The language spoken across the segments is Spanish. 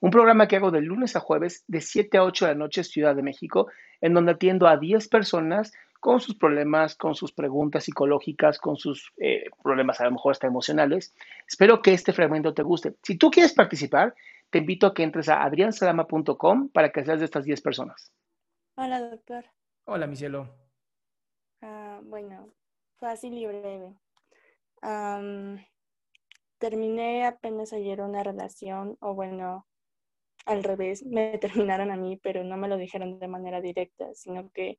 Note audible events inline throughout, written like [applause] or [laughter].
un programa que hago de lunes a jueves de 7 a 8 de la noche Ciudad de México, en donde atiendo a 10 personas con sus problemas, con sus preguntas psicológicas, con sus eh, problemas a lo mejor hasta emocionales. Espero que este fragmento te guste. Si tú quieres participar, te invito a que entres a adriansalama.com para que seas de estas 10 personas. Hola, doctor. Hola, mi cielo. Ah, bueno, fácil y breve. Terminé apenas ayer una relación, o bueno, al revés, me [laughs] terminaron a mí, pero no me lo dijeron de manera directa, sino que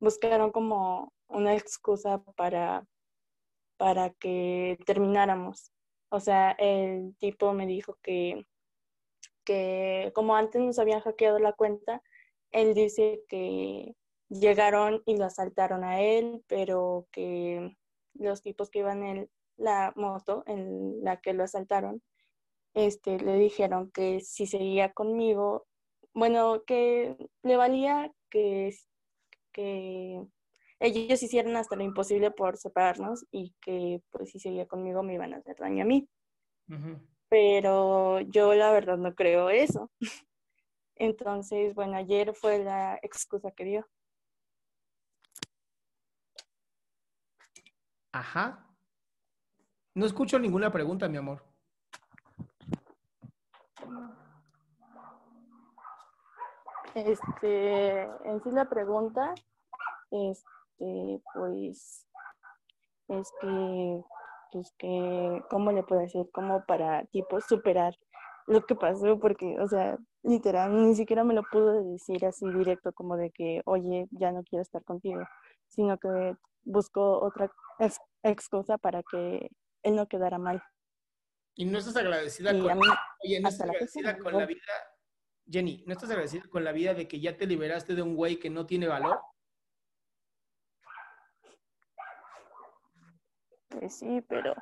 buscaron como una excusa para, para que termináramos. O sea, el tipo me dijo que, que como antes nos habían hackeado la cuenta, él dice que llegaron y lo asaltaron a él, pero que los tipos que iban en la moto en la que lo asaltaron, este, le dijeron que si seguía conmigo, bueno, que le valía que, que ellos hicieran hasta lo imposible por separarnos y que pues si seguía conmigo me iban a hacer daño a mí. Pero yo la verdad no creo eso. [laughs] Entonces, bueno, ayer fue la excusa que dio. Ajá. No escucho ninguna pregunta, mi amor. Este, en sí la pregunta, este, pues, es que, pues que, ¿cómo le puedo decir? Como para, tipo, superar lo que pasó, porque, o sea, literal, ni siquiera me lo pudo decir así directo, como de que, oye, ya no quiero estar contigo, sino que buscó otra ex- excusa para que él no quedara mal. Y no estás agradecida Y con, mí, oye, no estás agradecida con la vida, Jenny, ¿no estás agradecida con la vida de que ya te liberaste de un güey que no tiene valor? Pues sí, pero,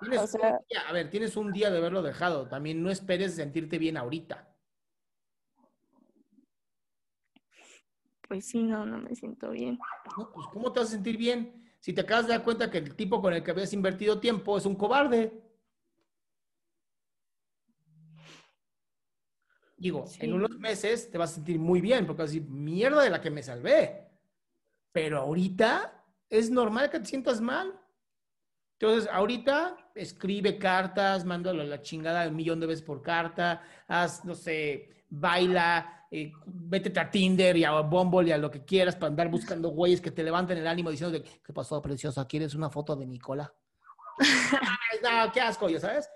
Tienes O sea- un día, a ver, tienes un día de haberlo dejado. También no esperes sentirte bien ahorita. pues sí, no, no me siento bien. No, pues, ¿cómo te vas a sentir bien si te acabas de dar cuenta que el tipo con el que habías invertido tiempo es un cobarde? Digo, Sí. en unos meses te vas a sentir muy bien porque vas a decir, mierda de la que me salvé. Pero ahorita es normal que te sientas mal. Entonces, ahorita escribe cartas, mándalo a la chingada un millón de veces por carta, haz, no sé, baila, eh, vete a Tinder y a Bumble y a lo que quieras para andar buscando [laughs] güeyes que te levanten el ánimo diciendo ¿qué pasó, preciosa? ¿Quieres una foto de Nicola? [laughs] Ay, no, qué asco, ya sabes.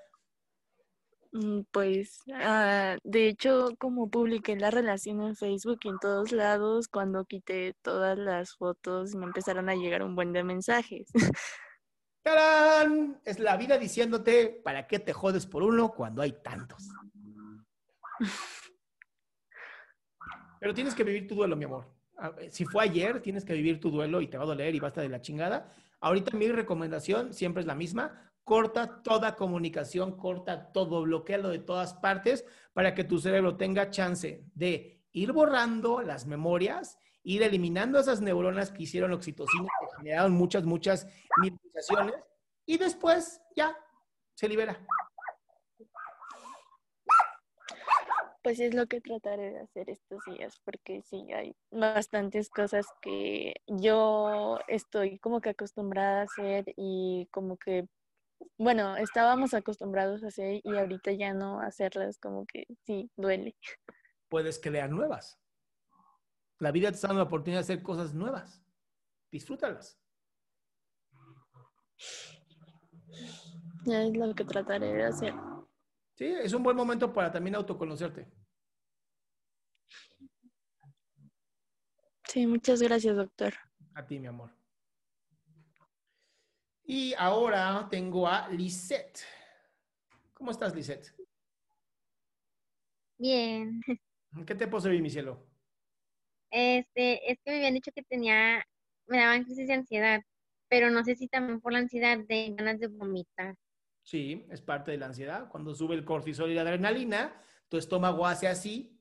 Mm, Pues, ah, de hecho, como publiqué la relación en Facebook y en todos lados, cuando quité todas las fotos, me empezaron a llegar un buen de mensajes. [laughs] ¡Tarán! Es la vida diciéndote, ¿para qué te jodes por uno cuando hay tantos? [laughs] Pero tienes que vivir tu duelo, mi amor. A ver, Si fue ayer, tienes que vivir tu duelo y te va a doler y basta de la chingada. Ahorita mi recomendación siempre es la misma. Corta toda comunicación, corta todo, bloquealo de todas partes para que tu cerebro tenga chance de ir borrando las memorias, ir eliminando esas neuronas que hicieron oxitocina, que generaron muchas, muchas mimeticizaciones, y después ya se libera. Pues es lo que trataré de hacer estos días, porque sí, hay bastantes cosas que yo estoy como que acostumbrada a hacer y como que, bueno, estábamos acostumbrados a hacer y ahorita ya no hacerlas como que sí, duele. Puedes crear nuevas. La vida te está dando la oportunidad de hacer cosas nuevas. Disfrútalas. Ya es lo que trataré de hacer. Sí, es un buen momento para también autoconocerte. Sí, muchas gracias, doctor. A ti, mi amor. Y ahora tengo a Lisette. ¿Cómo estás, Lisette? Bien. ¿Qué te servir, mi cielo? Este, es que me habían dicho que tenía, me daban crisis de ansiedad, pero no sé si también por la ansiedad de ganas de vomitar. Sí, es parte de la ansiedad. Cuando sube el cortisol y la adrenalina, tu estómago hace así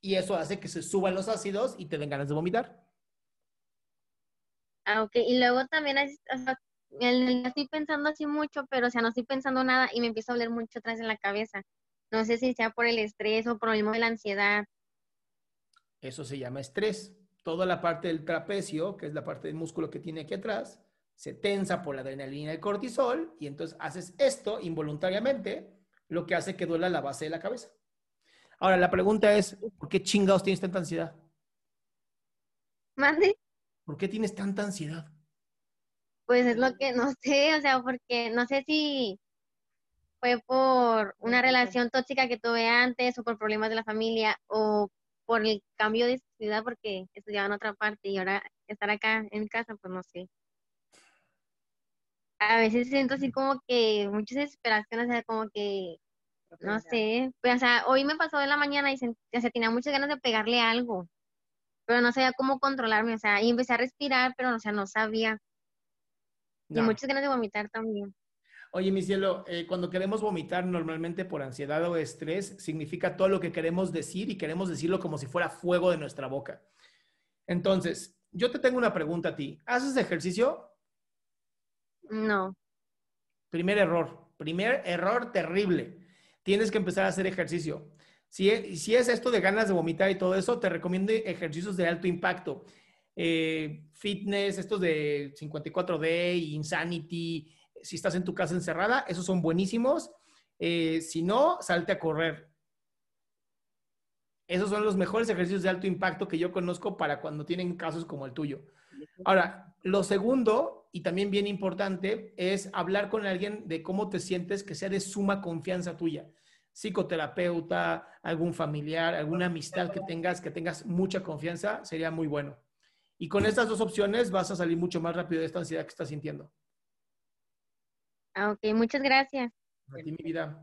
y eso hace que se suban los ácidos y te den ganas de vomitar. Ah, ok. Y luego también, o sea, el- el- estoy pensando así mucho, pero o sea, no estoy pensando nada y me empiezo a doler mucho atrás en la cabeza. No sé si sea por el estrés o por lo mismo de la ansiedad. Eso se llama estrés. Toda la parte del trapecio, que es la parte del músculo que tiene aquí atrás, se tensa por la adrenalina y el cortisol y entonces haces esto involuntariamente, lo que hace que duela la base de la cabeza. Ahora, la pregunta es, ¿por qué chingados tienes tanta ansiedad? Mande, ¿Por qué tienes tanta ansiedad? Pues es lo que no [laughs] sé, o sea, porque no sé si fue por una relación tóxica que tuve antes o por problemas de la familia o por el cambio de ciudad porque estudiaba en otra parte y ahora estar acá en casa, pues no sé. A veces siento así como que muchas desesperaciones, o sea, como que, no sé, pues, o sea, hoy me pasó en la mañana y o sea, tenía muchas ganas de pegarle algo, pero no sabía cómo controlarme, o sea, y empecé a respirar, pero, o sea, no sabía. Y No. muchas ganas de vomitar también. Oye, mi cielo, eh, cuando queremos vomitar normalmente por ansiedad o estrés, significa todo lo que queremos decir y queremos decirlo como si fuera fuego de nuestra boca. Entonces, yo te tengo una pregunta a ti. ¿Haces ejercicio? No. Primer error, primer error terrible. Tienes que empezar a hacer ejercicio. Si es, si es esto de ganas de vomitar y todo eso, te recomiendo ejercicios de alto impacto. Eh, fitness, estos de 54D, Insanity. Si estás en tu casa encerrada, esos son buenísimos. Eh, si no, salte a correr. Esos son los mejores ejercicios de alto impacto que yo conozco para cuando tienen casos como el tuyo. Ahora, lo segundo, y también bien importante, es hablar con alguien de cómo te sientes que sea de suma confianza tuya. Psicoterapeuta, algún familiar, alguna amistad que tengas, que tengas mucha confianza, sería muy bueno. Y con estas dos opciones vas a salir mucho más rápido de esta ansiedad que estás sintiendo. Ah, ok, muchas gracias. A ti, mi vida.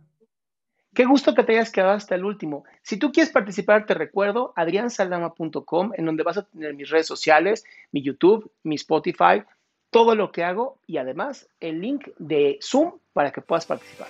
Qué gusto que te hayas quedado hasta el último. Si tú quieres participar, te recuerdo adriansaldama.com, en donde vas a tener mis redes sociales, mi YouTube, mi Spotify, todo lo que hago y además el link de Zoom para que puedas participar.